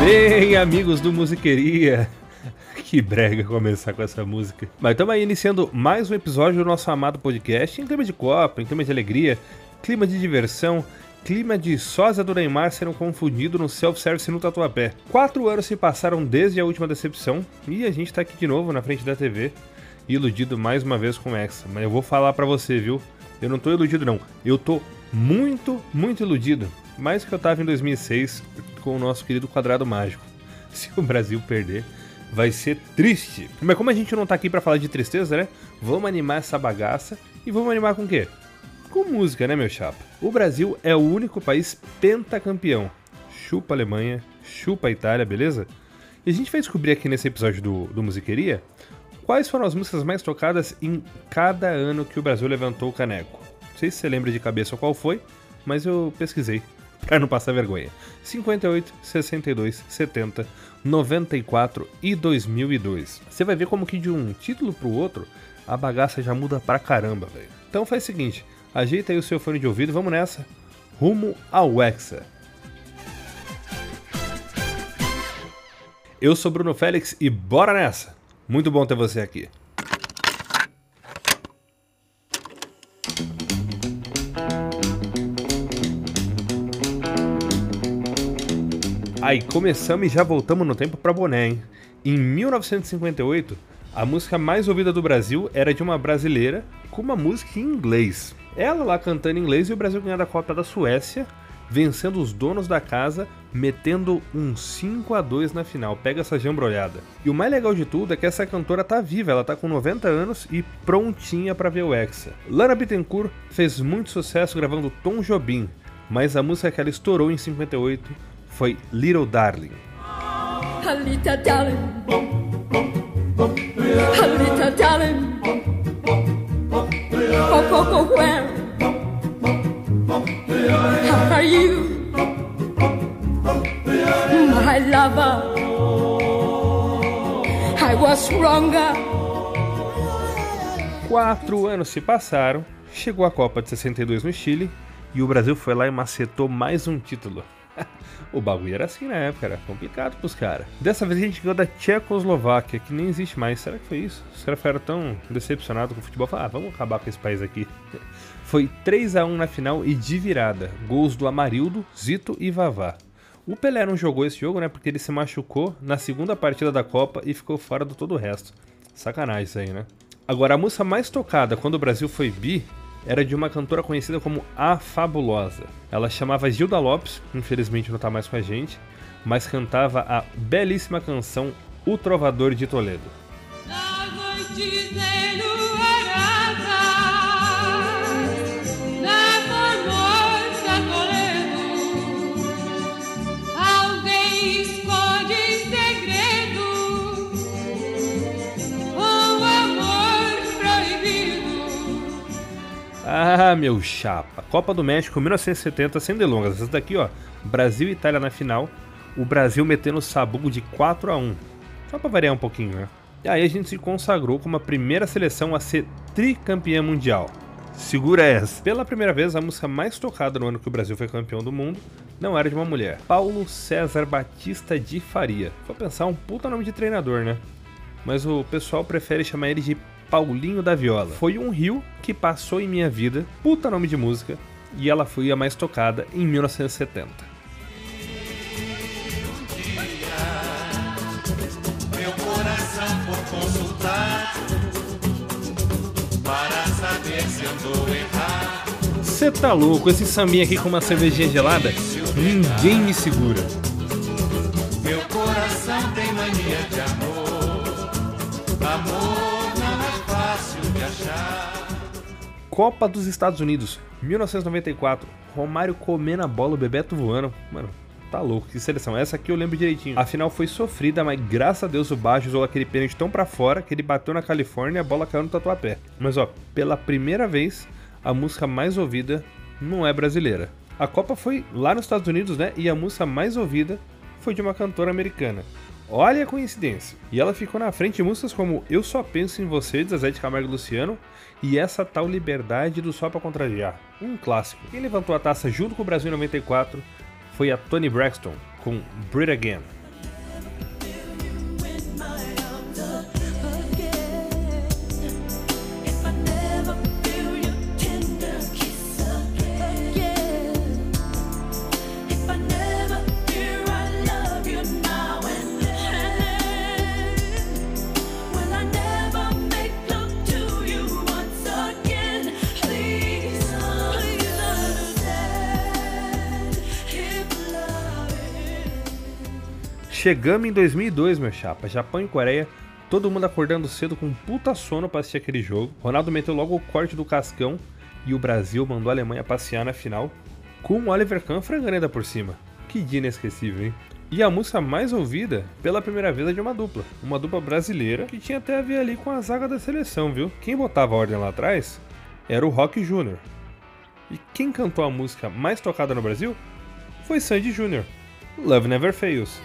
Bem, amigos do Musiqueria. Que brega começar com essa música. Mas estamos aí iniciando mais um episódio do nosso amado podcast em clima de Copa, em clima de alegria, clima de diversão, clima de sósia do Neymar sendo confundido no self-service no Tatuapé. Quatro anos se passaram desde a última decepção e a gente tá aqui de novo na frente da TV, iludido mais uma vez com Hexa. Mas eu vou falar para você, viu? Eu não tô iludido não, eu tô muito, muito iludido. Mais que eu tava em 2006 com o nosso querido quadrado mágico. Se o Brasil perder, vai ser triste. Mas como a gente não tá aqui para falar de tristeza, né? Vamos animar essa bagaça e vamos animar com o quê? Com música, né, meu chapa? O Brasil é o único país pentacampeão. Chupa a Alemanha, chupa a Itália, beleza? E a gente vai descobrir aqui nesse episódio do, do Musiqueria quais foram as músicas mais tocadas em cada ano que o Brasil levantou o caneco. Não sei se você lembra de cabeça qual foi, mas eu pesquisei para não passar vergonha. 58, 62, 70, 94 e 2002. Você vai ver como que de um título pro outro a bagaça já muda pra caramba, velho. Então faz o seguinte, ajeita aí o seu fone de ouvido, vamos nessa. Rumo ao Hexa. Eu sou Bruno Félix e bora nessa. Muito bom ter você aqui. Aí começamos e já voltamos no tempo pra boné, hein? Em 1958, a música mais ouvida do Brasil era de uma brasileira com uma música em inglês. Ela lá cantando em inglês e o Brasil ganhando a Copa da Suécia, vencendo os donos da casa, metendo um 5 a 2 na final. Pega essa jambrolhada. E o mais legal de tudo é que essa cantora tá viva, ela tá com 90 anos e prontinha para ver o Hexa. Lana Bittencourt fez muito sucesso gravando Tom Jobim, mas a música que ela estourou em 58 foi Little Darling. Little darling, little darling, oh, oh, oh, where are you, my lover? I was stronger. Quatro anos se passaram, chegou a Copa de 62 no Chile e o Brasil foi lá e macetou mais um título. o bagulho era assim na época, era complicado pros caras. Dessa vez a gente ganhou da Tchecoslováquia, que nem existe mais. Será que foi isso? Os caras ficaram tão decepcionados com o futebol, falaram, ah, vamos acabar com esse país aqui. Foi 3 a 1 na final e de virada. Gols do Amarildo, Zito e Vavá. O Pelé não jogou esse jogo, né? Porque ele se machucou na segunda partida da Copa e ficou fora do todo o resto. Sacanagem isso aí, né? Agora, a música mais tocada quando o Brasil foi bi era de uma cantora conhecida como A Fabulosa. Ela chamava Gilda Lopes, infelizmente não está mais com a gente, mas cantava a belíssima canção O Trovador de Toledo. Ah, meu chapa. Copa do México 1970, sem delongas. Essa daqui, ó. Brasil e Itália na final. O Brasil metendo o sabugo de 4 a 1 Só pra variar um pouquinho, né? E aí a gente se consagrou como a primeira seleção a ser tricampeã mundial. Segura essa. Pela primeira vez, a música mais tocada no ano que o Brasil foi campeão do mundo não era de uma mulher. Paulo César Batista de Faria. Vou pensar um puta nome de treinador, né? Mas o pessoal prefere chamar ele de Paulinho da Viola. Foi um rio que passou em minha vida, puta nome de música, e ela foi a mais tocada em 1970. Meu coração por consultar para saber se andou errado. Você tá louco? Esse sambinha aqui com uma cervejinha gelada? Ninguém me segura. Meu coração tem mania de amor. Amor Copa dos Estados Unidos, 1994. Romário comendo a bola, o Bebeto voando. Mano, tá louco, que seleção. Essa aqui eu lembro direitinho. A final foi sofrida, mas graças a Deus o Baixo usou aquele pênalti tão pra fora que ele bateu na Califórnia e a bola caiu no tatuapé. Mas ó, pela primeira vez, a música mais ouvida não é brasileira. A Copa foi lá nos Estados Unidos, né? E a música mais ouvida foi de uma cantora americana. Olha a coincidência. E ela ficou na frente de músicas como Eu Só Penso em Você, de Zezé de Camargo e Luciano, e essa tal Liberdade do Só Pra Contrariar, um clássico. Quem levantou a taça junto com o Brasil em 94 foi a Toni Braxton, com Breathe Again. Chegamos em 2002, meu chapa. Japão e Coreia, todo mundo acordando cedo com um puta sono pra assistir aquele jogo. Ronaldo meteu logo o corte do cascão e o Brasil mandou a Alemanha passear na final com o Oliver Kahn frangando ainda por cima. Que dia inesquecível, hein? E a música mais ouvida pela primeira vez é de uma dupla. Uma dupla brasileira que tinha até a ver ali com a zaga da seleção, viu? Quem botava a ordem lá atrás era o Rock Jr. E quem cantou a música mais tocada no Brasil foi Sandy Jr. Love Never Fails.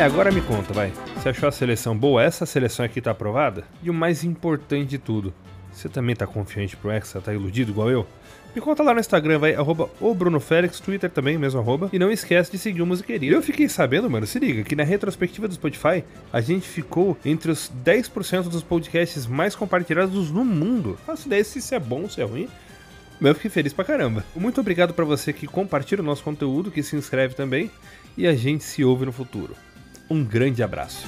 É, agora me conta, vai. Você achou a seleção boa? Essa seleção aqui tá aprovada? E o mais importante de tudo, você também tá confiante pro Hexa, tá iludido igual eu? Me conta lá no Instagram, vai, arroba o Bruno Félix, Twitter também, mesmo arroba. E não esquece de seguir o Musiqueria. Eu fiquei sabendo, mano, se liga, que na retrospectiva do Spotify, a gente ficou entre os 10% dos podcasts mais compartilhados no mundo. Faço ideia se isso é bom, se é ruim. Mas eu fiquei feliz pra caramba. Muito obrigado para você que compartilha o nosso conteúdo, que se inscreve também. E a gente se ouve no futuro. Um grande abraço.